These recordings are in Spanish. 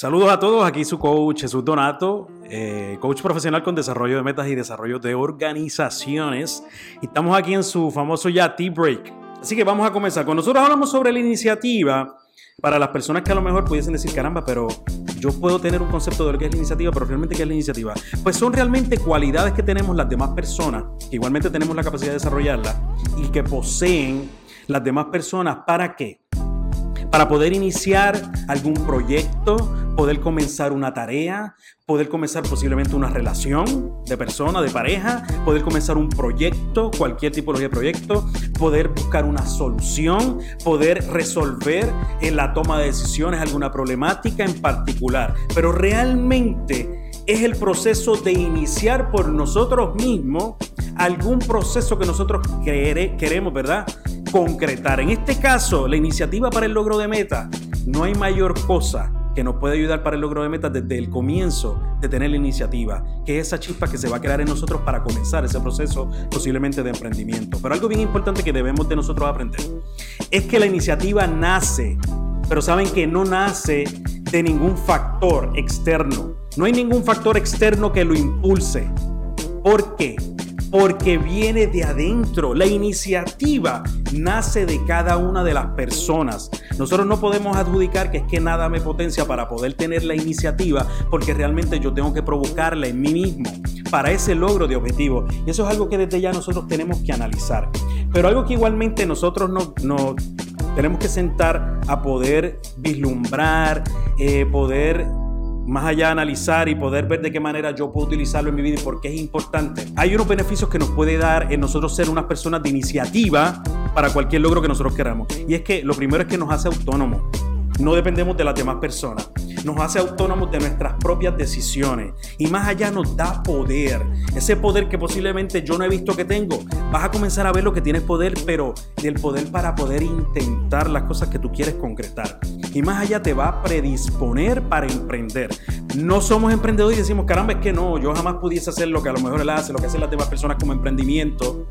Saludos a todos, aquí su coach Jesús Donato, eh, coach profesional con desarrollo de metas y desarrollo de organizaciones. Y estamos aquí en su famoso ya Tea Break. Así que vamos a comenzar. Con nosotros hablamos sobre la iniciativa para las personas que a lo mejor pudiesen decir, caramba, pero yo puedo tener un concepto de lo que es la iniciativa, pero realmente qué es la iniciativa. Pues son realmente cualidades que tenemos las demás personas, que igualmente tenemos la capacidad de desarrollarla y que poseen las demás personas. ¿Para qué? Para poder iniciar algún proyecto, poder comenzar una tarea, poder comenzar posiblemente una relación de persona, de pareja, poder comenzar un proyecto, cualquier tipología de proyecto, poder buscar una solución, poder resolver en la toma de decisiones alguna problemática en particular. Pero realmente es el proceso de iniciar por nosotros mismos algún proceso que nosotros queremos, ¿verdad? Concretar. En este caso, la iniciativa para el logro de meta, no hay mayor cosa que nos puede ayudar para el logro de metas desde el comienzo de tener la iniciativa, que es esa chispa que se va a crear en nosotros para comenzar ese proceso posiblemente de emprendimiento. Pero algo bien importante que debemos de nosotros aprender es que la iniciativa nace, pero saben que no nace de ningún factor externo. No hay ningún factor externo que lo impulse. ¿Por qué? Porque viene de adentro. La iniciativa nace de cada una de las personas. Nosotros no podemos adjudicar que es que nada me potencia para poder tener la iniciativa, porque realmente yo tengo que provocarla en mí mismo para ese logro de objetivo. Y eso es algo que desde ya nosotros tenemos que analizar. Pero algo que igualmente nosotros no, no tenemos que sentar a poder vislumbrar, eh, poder más allá de analizar y poder ver de qué manera yo puedo utilizarlo en mi vida y por qué es importante, hay unos beneficios que nos puede dar en nosotros ser unas personas de iniciativa para cualquier logro que nosotros queramos. Y es que lo primero es que nos hace autónomos. No dependemos de las demás personas nos hace autónomos de nuestras propias decisiones y más allá nos da poder. Ese poder que posiblemente yo no he visto que tengo. Vas a comenzar a ver lo que tienes poder, pero del poder para poder intentar las cosas que tú quieres concretar. Y más allá te va a predisponer para emprender. No somos emprendedores y decimos, caramba, es que no, yo jamás pudiese hacer lo que a lo mejor él hace, lo que hacen las demás personas como emprendimiento.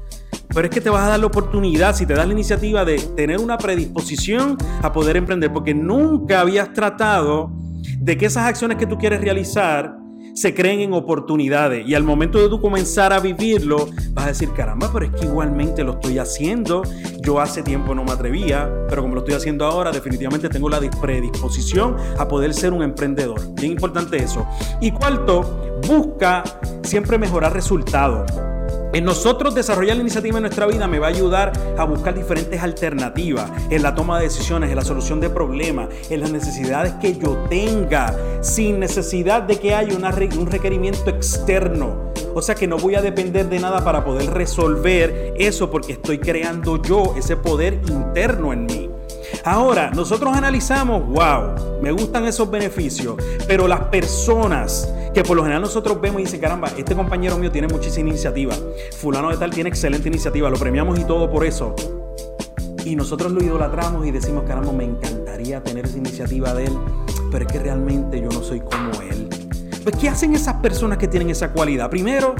Pero es que te vas a dar la oportunidad, si te das la iniciativa de tener una predisposición a poder emprender, porque nunca habías tratado de que esas acciones que tú quieres realizar se creen en oportunidades y al momento de tú comenzar a vivirlo vas a decir, caramba, pero es que igualmente lo estoy haciendo. Yo hace tiempo no me atrevía, pero como lo estoy haciendo ahora, definitivamente tengo la predisposición a poder ser un emprendedor. Bien importante eso. Y cuarto, busca siempre mejorar resultados. En nosotros desarrollar la iniciativa en nuestra vida me va a ayudar a buscar diferentes alternativas en la toma de decisiones, en la solución de problemas, en las necesidades que yo tenga, sin necesidad de que haya un requerimiento externo. O sea que no voy a depender de nada para poder resolver eso porque estoy creando yo ese poder interno en mí. Ahora, nosotros analizamos, wow, me gustan esos beneficios, pero las personas que por lo general nosotros vemos y dicen, caramba, este compañero mío tiene muchísima iniciativa, fulano de tal tiene excelente iniciativa, lo premiamos y todo por eso. Y nosotros lo idolatramos y decimos, caramba, me encantaría tener esa iniciativa de él, pero es que realmente yo no soy como él. Pues, ¿qué hacen esas personas que tienen esa cualidad? Primero,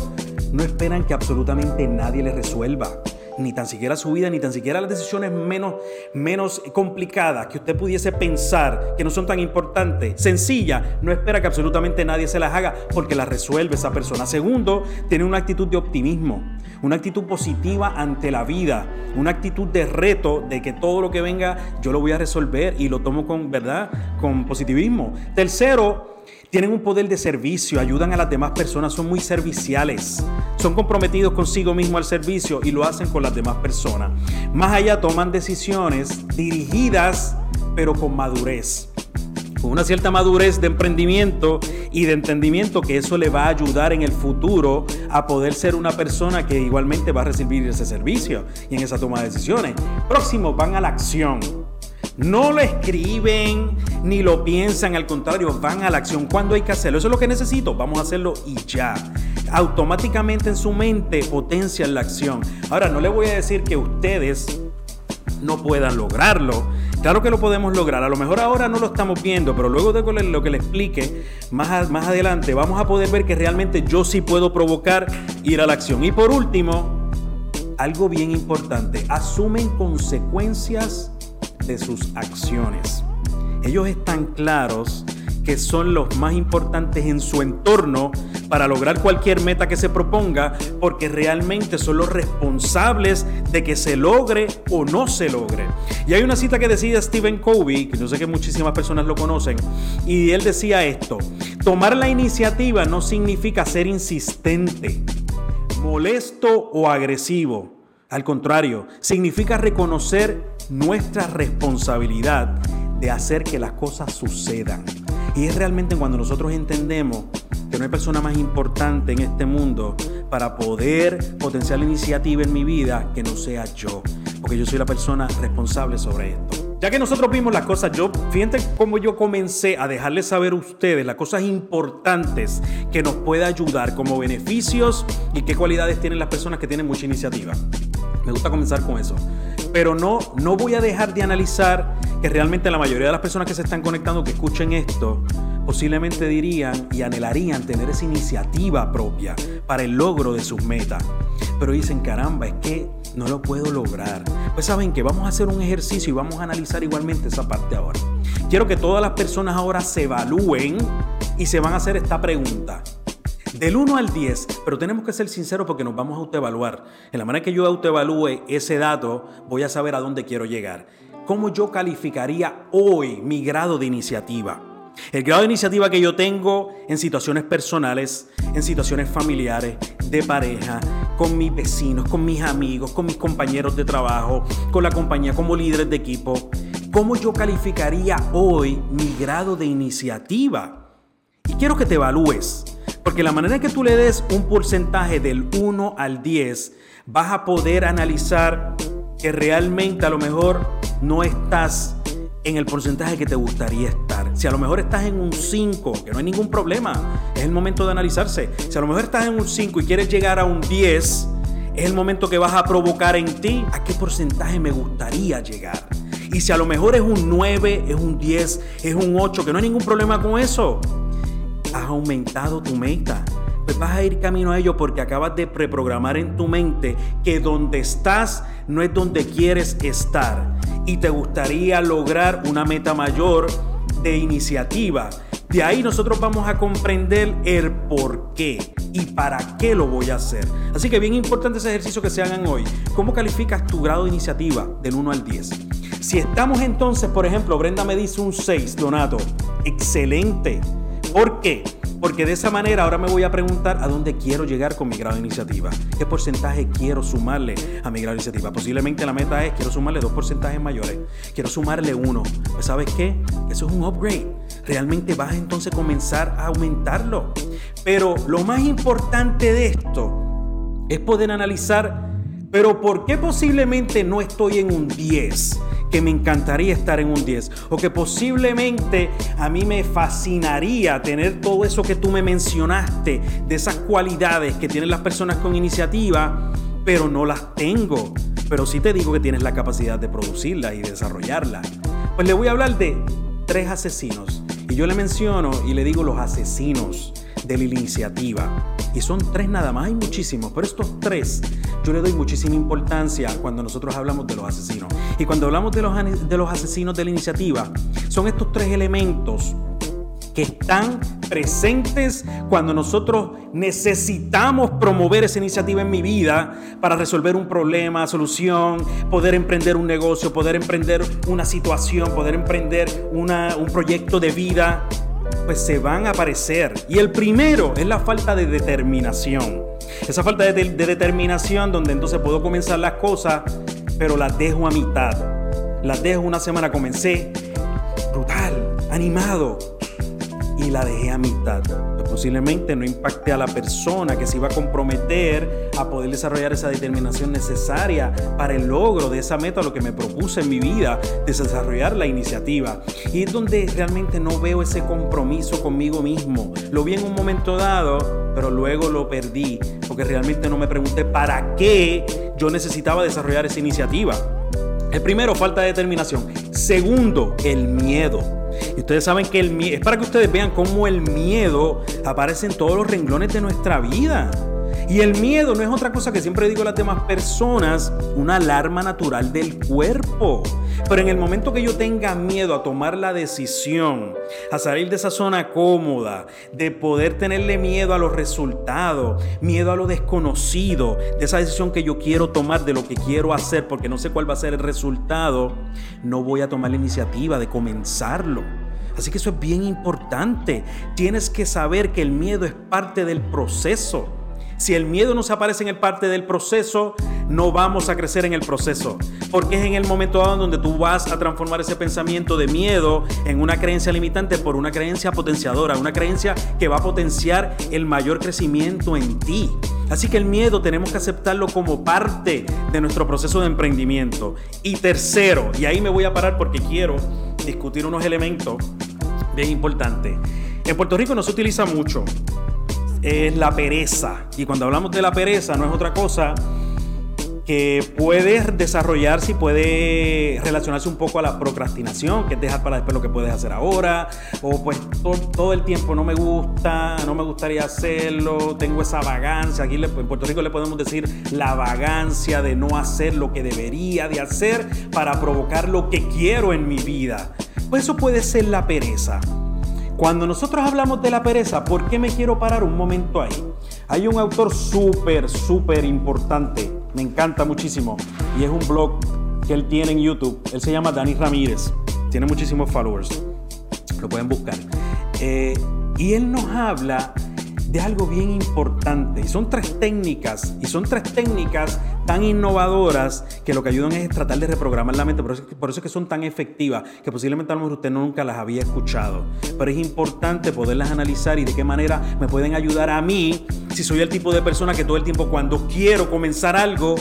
no esperan que absolutamente nadie les resuelva ni tan siquiera su vida, ni tan siquiera las decisiones menos, menos complicadas que usted pudiese pensar que no son tan importantes, sencilla, no espera que absolutamente nadie se las haga porque las resuelve esa persona. Segundo, tiene una actitud de optimismo, una actitud positiva ante la vida, una actitud de reto de que todo lo que venga yo lo voy a resolver y lo tomo con, ¿verdad? Con positivismo. Tercero, tienen un poder de servicio, ayudan a las demás personas, son muy serviciales, son comprometidos consigo mismo al servicio y lo hacen con las demás personas. Más allá toman decisiones dirigidas pero con madurez con una cierta madurez de emprendimiento y de entendimiento que eso le va a ayudar en el futuro a poder ser una persona que igualmente va a recibir ese servicio y en esa toma de decisiones. Próximo, van a la acción. No lo escriben ni lo piensan, al contrario, van a la acción cuando hay que hacerlo. Eso es lo que necesito, vamos a hacerlo y ya. Automáticamente en su mente potencian la acción. Ahora, no le voy a decir que ustedes no puedan lograrlo. Claro que lo podemos lograr. A lo mejor ahora no lo estamos viendo, pero luego de lo que le explique más, más adelante, vamos a poder ver que realmente yo sí puedo provocar ir a la acción. Y por último, algo bien importante, asumen consecuencias de sus acciones. Ellos están claros que son los más importantes en su entorno para lograr cualquier meta que se proponga, porque realmente son los responsables de que se logre o no se logre. Y hay una cita que decía Stephen Covey, que yo sé que muchísimas personas lo conocen, y él decía esto, tomar la iniciativa no significa ser insistente, molesto o agresivo. Al contrario, significa reconocer nuestra responsabilidad de hacer que las cosas sucedan. Y es realmente cuando nosotros entendemos que no hay persona más importante en este mundo para poder potenciar la iniciativa en mi vida que no sea yo, porque yo soy la persona responsable sobre esto. Ya que nosotros vimos las cosas, yo, fíjense cómo yo comencé a dejarles saber a ustedes las cosas importantes que nos puede ayudar como beneficios y qué cualidades tienen las personas que tienen mucha iniciativa. Me gusta comenzar con eso. Pero no, no voy a dejar de analizar que realmente la mayoría de las personas que se están conectando, que escuchen esto, posiblemente dirían y anhelarían tener esa iniciativa propia para el logro de sus metas. Pero dicen, caramba, es que no lo puedo lograr. Pues saben que vamos a hacer un ejercicio y vamos a analizar igualmente esa parte ahora. Quiero que todas las personas ahora se evalúen y se van a hacer esta pregunta. Del 1 al 10, pero tenemos que ser sinceros porque nos vamos a autoevaluar. En la manera que yo autoevalúe ese dato, voy a saber a dónde quiero llegar. ¿Cómo yo calificaría hoy mi grado de iniciativa? El grado de iniciativa que yo tengo en situaciones personales, en situaciones familiares, de pareja, con mis vecinos, con mis amigos, con mis compañeros de trabajo, con la compañía, como líderes de equipo. ¿Cómo yo calificaría hoy mi grado de iniciativa? Y quiero que te evalúes, porque la manera que tú le des un porcentaje del 1 al 10, vas a poder analizar que realmente a lo mejor no estás en el porcentaje que te gustaría estar. Si a lo mejor estás en un 5, que no hay ningún problema, es el momento de analizarse. Si a lo mejor estás en un 5 y quieres llegar a un 10, es el momento que vas a provocar en ti a qué porcentaje me gustaría llegar. Y si a lo mejor es un 9, es un 10, es un 8, que no hay ningún problema con eso, aumentado tu meta. Pues vas a ir camino a ello porque acabas de preprogramar en tu mente que donde estás no es donde quieres estar y te gustaría lograr una meta mayor de iniciativa. De ahí nosotros vamos a comprender el por qué y para qué lo voy a hacer. Así que bien importante ese ejercicio que se hagan hoy. ¿Cómo calificas tu grado de iniciativa del 1 al 10? Si estamos entonces, por ejemplo, Brenda me dice un 6, Donato, excelente. ¿Por qué? Porque de esa manera ahora me voy a preguntar a dónde quiero llegar con mi grado de iniciativa. ¿Qué porcentaje quiero sumarle a mi grado de iniciativa? Posiblemente la meta es quiero sumarle dos porcentajes mayores. Quiero sumarle uno. Pues ¿sabes qué? Eso es un upgrade. Realmente vas a entonces comenzar a aumentarlo. Pero lo más importante de esto es poder analizar, pero ¿por qué posiblemente no estoy en un 10? Que me encantaría estar en un 10 o que posiblemente a mí me fascinaría tener todo eso que tú me mencionaste, de esas cualidades que tienen las personas con iniciativa, pero no las tengo. Pero sí te digo que tienes la capacidad de producirlas y desarrollarlas. Pues le voy a hablar de tres asesinos. Y yo le menciono y le digo los asesinos de la iniciativa. Y son tres nada más, hay muchísimos, pero estos tres yo le doy muchísima importancia cuando nosotros hablamos de los asesinos. Y cuando hablamos de los, de los asesinos de la iniciativa, son estos tres elementos que están presentes cuando nosotros necesitamos promover esa iniciativa en mi vida para resolver un problema, solución, poder emprender un negocio, poder emprender una situación, poder emprender una, un proyecto de vida pues se van a aparecer. Y el primero es la falta de determinación. Esa falta de, de determinación donde entonces puedo comenzar las cosas, pero las dejo a mitad. Las dejo una semana, comencé brutal, animado, y la dejé a mitad. Posiblemente no impacte a la persona que se iba a comprometer a poder desarrollar esa determinación necesaria para el logro de esa meta, lo que me propuse en mi vida, de desarrollar la iniciativa. Y es donde realmente no veo ese compromiso conmigo mismo. Lo vi en un momento dado, pero luego lo perdí, porque realmente no me pregunté para qué yo necesitaba desarrollar esa iniciativa. El primero, falta de determinación. Segundo, el miedo. Y ustedes saben que el miedo, es para que ustedes vean cómo el miedo aparece en todos los renglones de nuestra vida. Y el miedo no es otra cosa que siempre digo a las demás personas, una alarma natural del cuerpo. Pero en el momento que yo tenga miedo a tomar la decisión, a salir de esa zona cómoda, de poder tenerle miedo a los resultados, miedo a lo desconocido, de esa decisión que yo quiero tomar, de lo que quiero hacer, porque no sé cuál va a ser el resultado, no voy a tomar la iniciativa de comenzarlo. Así que eso es bien importante. Tienes que saber que el miedo es parte del proceso. Si el miedo no se aparece en el parte del proceso, no vamos a crecer en el proceso. Porque es en el momento dado donde tú vas a transformar ese pensamiento de miedo en una creencia limitante por una creencia potenciadora, una creencia que va a potenciar el mayor crecimiento en ti. Así que el miedo tenemos que aceptarlo como parte de nuestro proceso de emprendimiento. Y tercero, y ahí me voy a parar porque quiero discutir unos elementos bien importantes. En Puerto Rico no se utiliza mucho es la pereza. Y cuando hablamos de la pereza no es otra cosa que puede desarrollarse y puede relacionarse un poco a la procrastinación, que es dejar para después lo que puedes hacer ahora, o pues todo, el tiempo no me gusta, no me gustaría hacerlo, tengo esa vagancia, aquí en Puerto Rico le podemos decir la vagancia de no hacer lo que debería de hacer para provocar lo que quiero en mi vida. Pues eso puede ser la pereza. Cuando nosotros hablamos de la pereza, ¿por qué me quiero parar un momento ahí? Hay un autor súper, súper importante, me encanta muchísimo, y es un blog que él tiene en YouTube. Él se llama Dani Ramírez, tiene muchísimos followers, lo pueden buscar. Eh, y él nos habla de algo bien importante. Y son tres técnicas, y son tres técnicas tan innovadoras que lo que ayudan es tratar de reprogramar la mente. Por eso, es que son tan efectivas, que posiblemente a lo mejor usted nunca las había escuchado. Pero es importante poderlas analizar y de qué manera me pueden ayudar a mí, si soy el tipo de persona que todo el tiempo cuando quiero comenzar algo,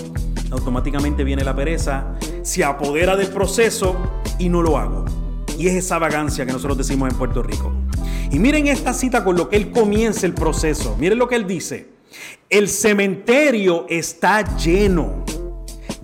automáticamente viene la pereza, se apodera del proceso y no lo hago. Y es esa vagancia que nosotros decimos en Puerto Rico. Y miren esta cita con lo que él comienza el proceso. Miren lo que él dice. El cementerio está lleno,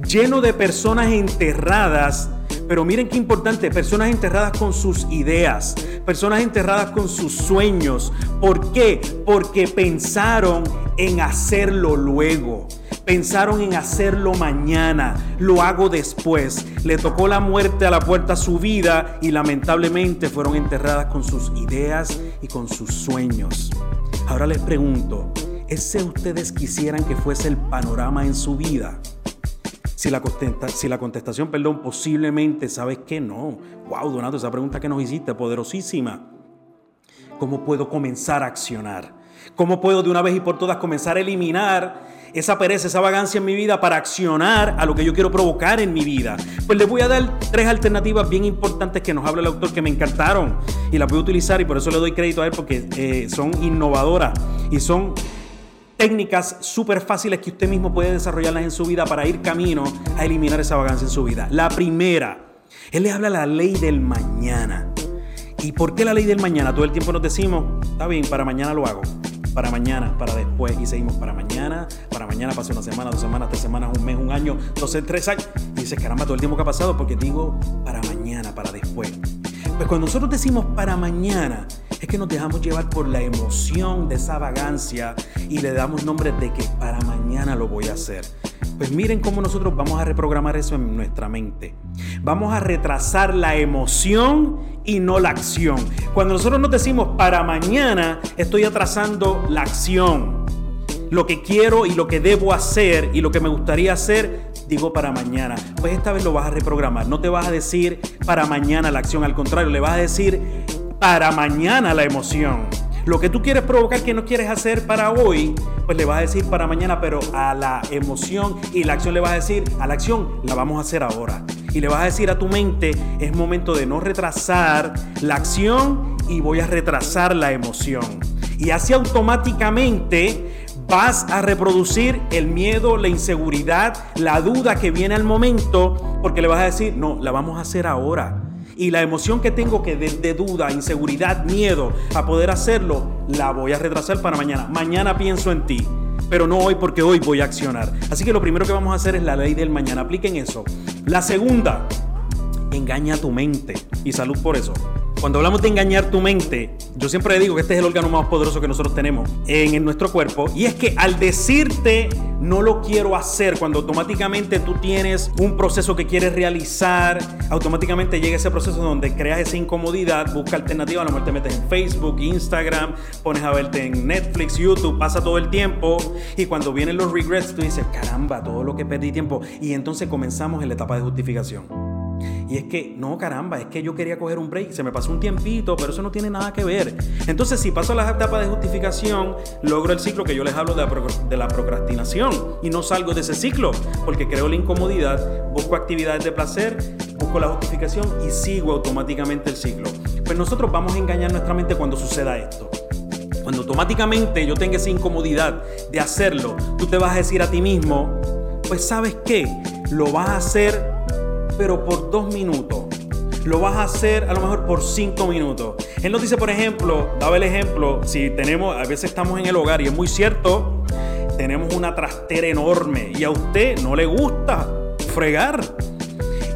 lleno de personas enterradas. Pero miren qué importante, personas enterradas con sus ideas, personas enterradas con sus sueños. ¿Por qué? Porque pensaron en hacerlo luego. Pensaron en hacerlo mañana, lo hago después. Le tocó la muerte a la puerta su vida y lamentablemente fueron enterradas con sus ideas y con sus sueños. Ahora les pregunto, ¿ese ustedes quisieran que fuese el panorama en su vida? Si la, si la contestación, perdón, posiblemente sabes que no. Wow, Donato, esa pregunta que nos hiciste, poderosísima. ¿Cómo puedo comenzar a accionar? ¿Cómo puedo de una vez y por todas comenzar a eliminar esa pereza, esa vagancia en mi vida para accionar a lo que yo quiero provocar en mi vida? Pues les voy a dar tres alternativas bien importantes que nos habla el autor que me encantaron y las voy a utilizar y por eso le doy crédito a él porque eh, son innovadoras y son técnicas súper fáciles que usted mismo puede desarrollarlas en su vida para ir camino a eliminar esa vagancia en su vida. La primera, él le habla la ley del mañana. ¿Y por qué la ley del mañana? Todo el tiempo nos decimos, está bien, para mañana lo hago para mañana, para después, y seguimos para mañana, para mañana pasa una semana, dos semanas, tres semanas, un mes, un año, dos, tres años. Y dices, caramba, todo el tiempo que ha pasado, porque digo para mañana, para después. Pues cuando nosotros decimos para mañana, es que nos dejamos llevar por la emoción de esa vagancia y le damos nombre de que para mañana lo voy a hacer. Pues miren cómo nosotros vamos a reprogramar eso en nuestra mente. Vamos a retrasar la emoción y no la acción. Cuando nosotros nos decimos para mañana, estoy atrasando la acción. Lo que quiero y lo que debo hacer y lo que me gustaría hacer, digo para mañana. Pues esta vez lo vas a reprogramar. No te vas a decir para mañana la acción, al contrario, le vas a decir para mañana la emoción. Lo que tú quieres provocar que no quieres hacer para hoy, pues le vas a decir para mañana, pero a la emoción y la acción le vas a decir, a la acción la vamos a hacer ahora. Y le vas a decir a tu mente, es momento de no retrasar la acción y voy a retrasar la emoción. Y así automáticamente vas a reproducir el miedo, la inseguridad, la duda que viene al momento, porque le vas a decir, no, la vamos a hacer ahora. Y la emoción que tengo que de, duda, inseguridad, miedo a poder hacerlo, la voy a retrasar para mañana. Mañana pienso en ti, pero no hoy porque hoy voy a accionar. Así que lo primero que vamos a hacer es la ley del mañana. Apliquen eso. La segunda, engaña tu mente. Y salud por eso. Cuando hablamos de engañar tu mente, yo siempre digo que este es el órgano más poderoso que nosotros tenemos en, en nuestro cuerpo. Y es que al decirte no lo quiero hacer, cuando automáticamente tú tienes un proceso que quieres realizar, automáticamente llega ese proceso donde creas esa incomodidad, busca alternativa, a lo mejor te metes en Facebook, Instagram, pones a verte en Netflix, YouTube, pasa todo el tiempo y cuando vienen los regrets tú dices, caramba, todo lo que perdí tiempo y entonces comenzamos en la etapa de justificación. Y es que, no, caramba, es que yo quería coger un break, se me pasó un tiempito, pero eso no tiene nada que ver. Entonces, si paso a la etapa de justificación, logro el ciclo que yo les hablo de la, de la procrastinación y no salgo de ese ciclo, porque creo la incomodidad, busco actividades de placer, busco la justificación y sigo automáticamente el ciclo. Pues nosotros vamos a engañar nuestra mente cuando suceda esto. Cuando automáticamente yo tenga esa incomodidad de hacerlo, tú te vas a decir a ti mismo, pues sabes qué, lo vas a hacer pero por dos minutos. Lo vas a hacer a lo mejor por cinco minutos. Él nos dice, por ejemplo, daba el ejemplo, si tenemos, a veces estamos en el hogar y es muy cierto, tenemos una trastera enorme y a usted no le gusta fregar.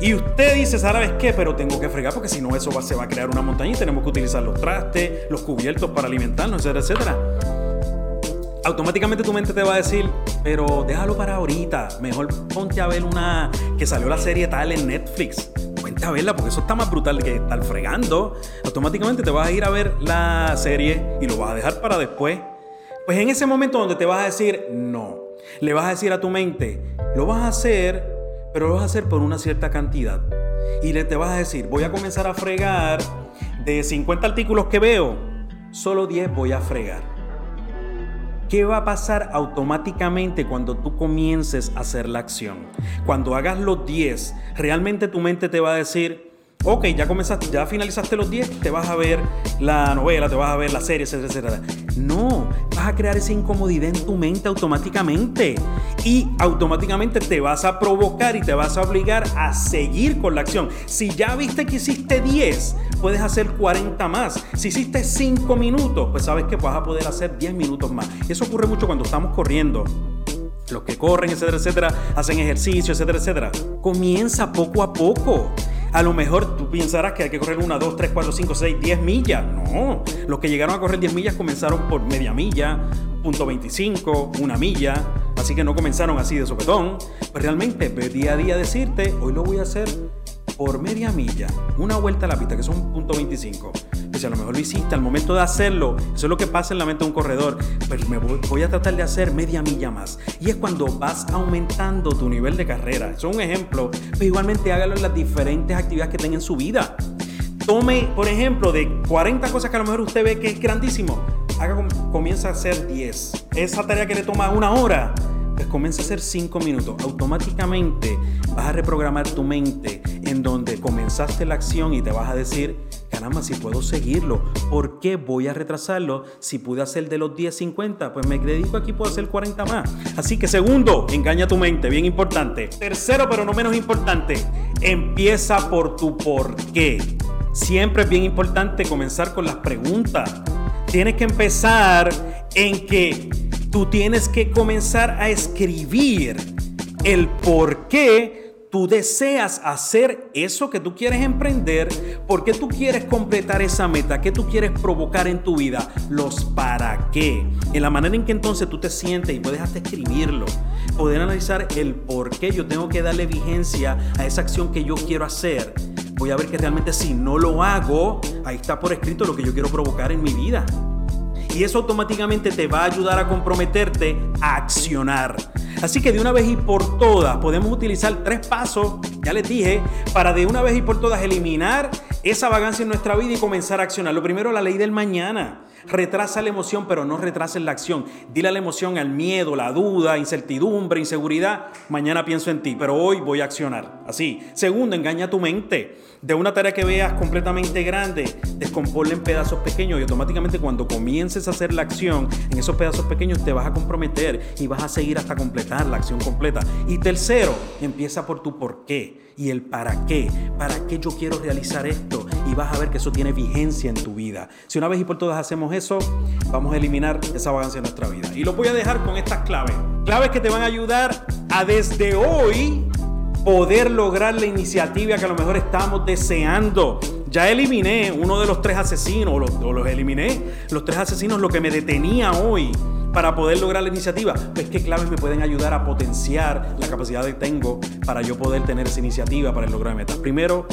Y usted dice, ¿sabes qué? Pero tengo que fregar porque si no eso se va a crear una montaña y tenemos que utilizar los trastes, los cubiertos para alimentarnos, etcétera, etcétera automáticamente tu mente te va a decir, pero déjalo para ahorita, mejor ponte a ver una que salió la serie tal en Netflix. Ponte a verla porque eso está más brutal que estar fregando. Automáticamente te vas a ir a ver la serie y lo vas a dejar para después. Pues en ese momento donde te vas a decir no, le vas a decir a tu mente, lo vas a hacer, pero lo vas a hacer por una cierta cantidad. Y le te vas a decir, voy a comenzar a fregar de 50 artículos que veo, solo 10 voy a fregar. ¿Qué va a pasar automáticamente cuando tú comiences a hacer la acción? Cuando hagas los 10, realmente tu mente te va a decir, ok, ya comenzaste, ya finalizaste los 10, te vas a ver la novela, te vas a ver la serie, etcétera, etcétera. No, vas a crear esa incomodidad en tu mente automáticamente. Y automáticamente te vas a provocar y te vas a obligar a seguir con la acción. Si ya viste que hiciste 10, puedes hacer 40 más. Si hiciste 5 minutos, pues sabes que vas a poder hacer 10 minutos más. Eso ocurre mucho cuando estamos corriendo los que corren, etcétera, etcétera, hacen ejercicio, etcétera, etcétera. Comienza poco a poco. A lo mejor tú pensarás que hay que correr una, dos, tres, cuatro, cinco, seis, diez millas. No, los que llegaron a correr 10 millas comenzaron por media milla, punto 25, una milla. Así que no comenzaron así de sopetón. Pues realmente, día a día decirte, hoy lo voy a hacer por media milla, una vuelta a la pista, que son punto 25. Pues a lo mejor lo hiciste al momento de hacerlo, eso es lo que pasa en la mente de un corredor, pues me voy, a tratar de hacer media milla más. Y es cuando vas aumentando tu nivel de carrera. Eso es un ejemplo, pero igualmente hágalo en las diferentes actividades que tenga en su vida. Tome, por ejemplo, de 40 cosas que a lo mejor usted ve que es grandísimo, haga, comienza a hacer 10. Esa tarea que le toma una hora, pues comienza a hacer 5 minutos. Automáticamente vas a reprogramar tu mente en donde comenzaste la acción y te vas a decir, caramba, si puedo seguirlo, ¿por qué voy a retrasarlo? Si pude hacer de los 10, 50, pues me dedico aquí, puedo hacer 40 más. Así que segundo, engaña tu mente, bien importante. Tercero, pero no menos importante, empieza por tu por qué. Siempre es bien importante comenzar con las preguntas. Tienes que empezar en que tú tienes que comenzar a escribir el por qué tú deseas hacer eso que tú quieres emprender, por qué tú quieres completar esa meta, qué tú quieres provocar en tu vida, los para qué. En la manera en que entonces tú te sientes y puedes hasta escribirlo, poder analizar el por qué yo tengo que darle vigencia a esa acción que yo quiero hacer. Voy a ver que realmente si no lo hago, ahí está por escrito lo que yo quiero provocar en mi vida. Y eso automáticamente te va a ayudar a comprometerte a accionar. Así que de una vez y por todas podemos utilizar tres pasos, ya les dije, para de una vez y por todas eliminar esa vagancia en nuestra vida y comenzar a accionar. Lo primero, la ley del mañana. Retrasa la emoción, pero no retrases la acción. Dile a la emoción, al miedo, la duda, incertidumbre, inseguridad. Mañana pienso en ti, pero hoy voy a accionar. Así. Segundo, engaña tu mente. De una tarea que veas completamente grande, descomponla en pedazos pequeños y automáticamente cuando comiences a hacer la acción en esos pedazos pequeños te vas a comprometer y vas a seguir hasta completar la acción completa. Y tercero, empieza por tu por qué y el para qué. ¿Para qué yo quiero realizar esto? Y vas a ver que eso tiene vigencia en tu vida. Si una vez y por todas hacemos eso, vamos a eliminar esa vagancia en nuestra vida. Y lo voy a dejar con estas claves. Claves que te van a ayudar a desde hoy poder lograr la iniciativa que a lo mejor estamos deseando. ya eliminé uno de los tres asesinos, o los, eliminé, los tres asesinos, lo que me detenía hoy para poder lograr la iniciativa? Pues qué claves me pueden ayudar a potenciar la capacidad que tengo para yo poder tener esa iniciativa para de metas. Primero,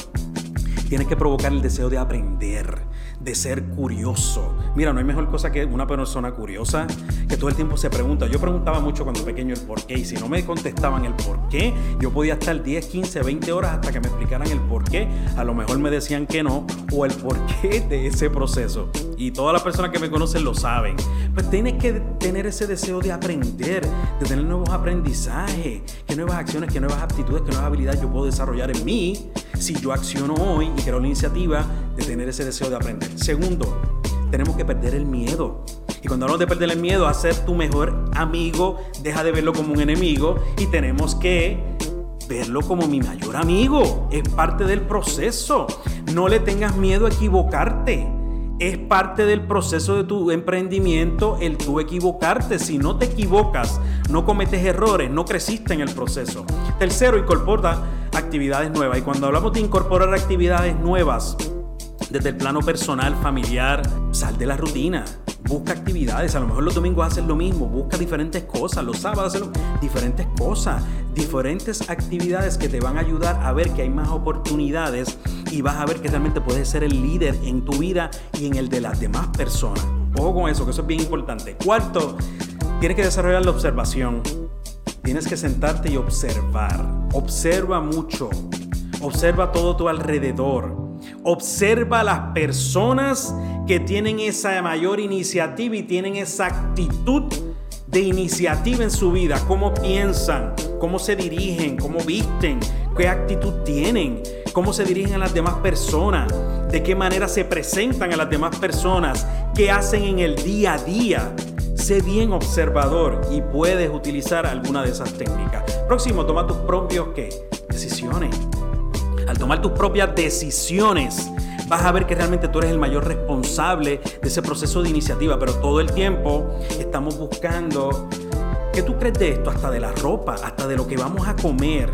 tienes que provocar el deseo de aprender de ser curioso. Mira, no hay mejor cosa que una persona curiosa que todo el tiempo se pregunta. Yo preguntaba mucho cuando pequeño el por qué y si no me contestaban el por qué, yo podía estar 10, 15, 20 horas hasta que me explicaran el por qué. A lo mejor me decían que no o el por qué de ese proceso. Y todas las personas que me conocen lo saben. Pues tienes que tener ese deseo de aprender, de tener nuevos aprendizajes, qué nuevas acciones, qué nuevas aptitudes, qué nuevas habilidades yo puedo desarrollar en mí si yo acciono hoy y creo la iniciativa de tener ese deseo de aprender. Segundo, tenemos que perder el miedo. Y cuando hablamos de perder el miedo a ser tu mejor amigo, deja de verlo como un enemigo y tenemos que verlo como mi mayor amigo. Es parte del proceso. No le tengas miedo a equivocarte. Es parte del proceso de tu emprendimiento el tú equivocarte. Si no te equivocas, no cometes errores, no creciste en el proceso. Tercero, incorpora actividades nuevas. Y cuando hablamos de incorporar actividades nuevas, desde el plano personal, familiar, sal de la rutina. Busca actividades, a lo mejor los domingos haces lo mismo, busca diferentes cosas, los sábados haces diferentes cosas, diferentes actividades que te van a ayudar a ver que hay más oportunidades y vas a ver que realmente puedes ser el líder en tu vida y en el de las demás personas. Ojo con eso, que eso es bien importante. Cuarto, tienes que desarrollar la observación. Tienes que sentarte y observar. Observa mucho. Observa todo tu alrededor. Observa las personas que tienen esa mayor iniciativa y tienen esa actitud de iniciativa en su vida, cómo piensan, cómo se dirigen, cómo visten, qué actitud tienen, cómo se dirigen a las demás personas, de qué manera se presentan a las demás personas, qué hacen en el día a día. Sé bien observador y puedes utilizar alguna de esas técnicas. Próximo, toma tus propios ¿qué? decisiones. Al tomar tus propias decisiones, vas a ver que realmente tú eres el mayor responsable de ese proceso de iniciativa, pero todo el tiempo estamos buscando, ¿qué tú crees de esto? Hasta de la ropa, hasta de lo que vamos a comer.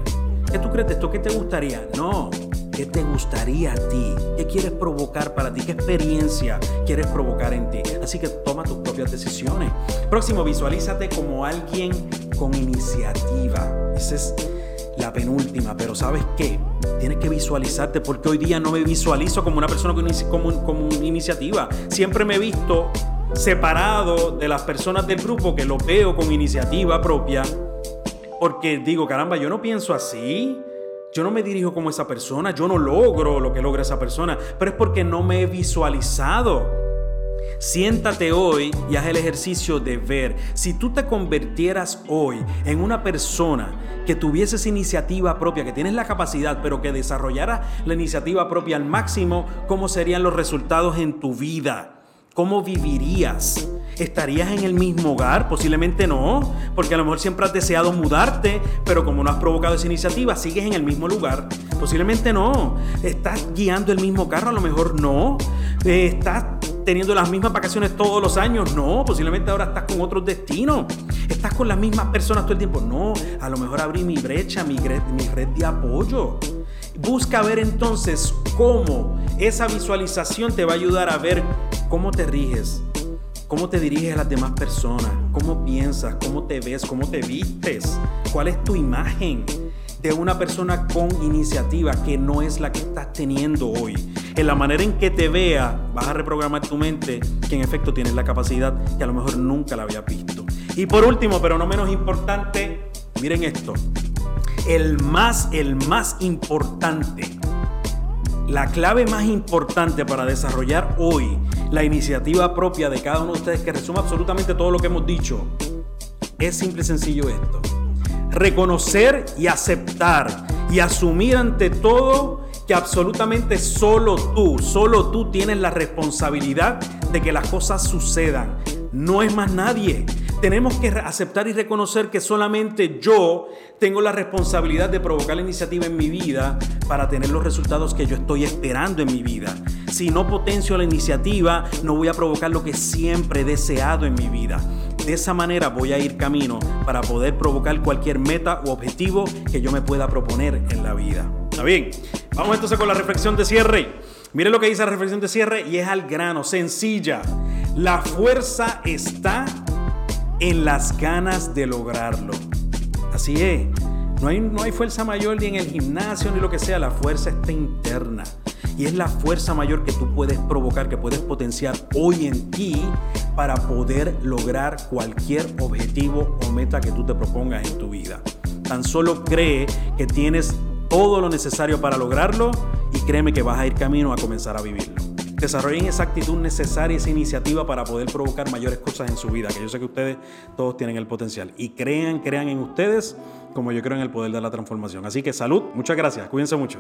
¿Qué tú crees de esto? ¿Qué te gustaría? No. ¿Qué te gustaría a ti? ¿Qué quieres provocar para ti? ¿Qué experiencia quieres provocar en ti? Así que toma tus propias decisiones. Próximo, visualízate como alguien con iniciativa. Ese es la penúltima, pero ¿sabes qué? Tienes que visualizarte porque hoy día no me visualizo como una persona con, iniciativa. Siempre me he visto separado de las personas del grupo que lo veo con iniciativa propia porque digo, caramba, yo no pienso así. Yo no me dirijo como esa persona, yo no logro lo que logra esa persona, pero es porque no me he visualizado. Siéntate hoy y haz el ejercicio de ver. Si tú te convirtieras hoy en una persona que tuvieses iniciativa propia, que tienes la capacidad, pero que desarrollara la iniciativa propia al máximo, ¿cómo serían los resultados en tu vida? ¿Cómo vivirías? ¿Estarías en el mismo hogar? Posiblemente no, porque a lo mejor siempre has deseado mudarte, pero como no has provocado esa iniciativa, sigues en el mismo lugar. Posiblemente no. ¿Estás guiando el mismo carro? A lo mejor no. ¿Estás teniendo las mismas vacaciones todos los años. No, posiblemente ahora estás con otros destinos. Estás con las mismas personas todo el tiempo. No, a lo mejor abrí mi brecha, mi red, mi red de apoyo. Busca ver entonces cómo esa visualización te va a ayudar a ver cómo te riges, cómo te diriges a las demás personas, cómo piensas, cómo te ves, cómo te vistes, cuál es tu imagen de una persona con iniciativa que no es la que estás teniendo hoy. En la manera en que te vea, vas a reprogramar tu mente que en efecto tienes la capacidad que a lo mejor nunca la había visto. Y por último, pero no menos importante, miren esto. El más, el más importante, la clave más importante para desarrollar hoy la iniciativa propia de cada uno de ustedes, que resume absolutamente todo lo que hemos dicho, es simple y sencillo esto reconocer y aceptar y asumir ante todo que absolutamente solo tú, solo tú tienes la responsabilidad de que las cosas sucedan. No es más nadie. Tenemos que aceptar y reconocer que solamente yo tengo la responsabilidad de provocar la iniciativa en mi vida para tener los resultados que yo estoy esperando en mi vida. Si no potencio la iniciativa, no voy a provocar lo que siempre he deseado en mi vida. De esa manera voy a ir camino para poder provocar cualquier meta u objetivo que yo me pueda proponer en la vida. ¿Está bien? Vamos entonces con la reflexión de cierre. Mire lo que dice la reflexión de cierre y es al grano, sencilla. La fuerza está en las ganas de lograrlo. Así es. No hay, no hay fuerza mayor ni en el gimnasio ni lo que sea, la fuerza está interna. Y es la fuerza mayor que tú puedes provocar, que puedes potenciar hoy en ti para poder lograr cualquier objetivo o meta que tú te propongas en tu vida. Tan solo cree que tienes todo lo necesario para lograrlo y créeme que vas a ir camino a comenzar a vivirlo. Desarrollen esa actitud necesaria, esa iniciativa para poder provocar mayores cosas en su vida, que yo sé que ustedes todos tienen el potencial. Y crean, crean en ustedes como yo creo en el poder de la transformación. Así que salud, muchas gracias, cuídense mucho.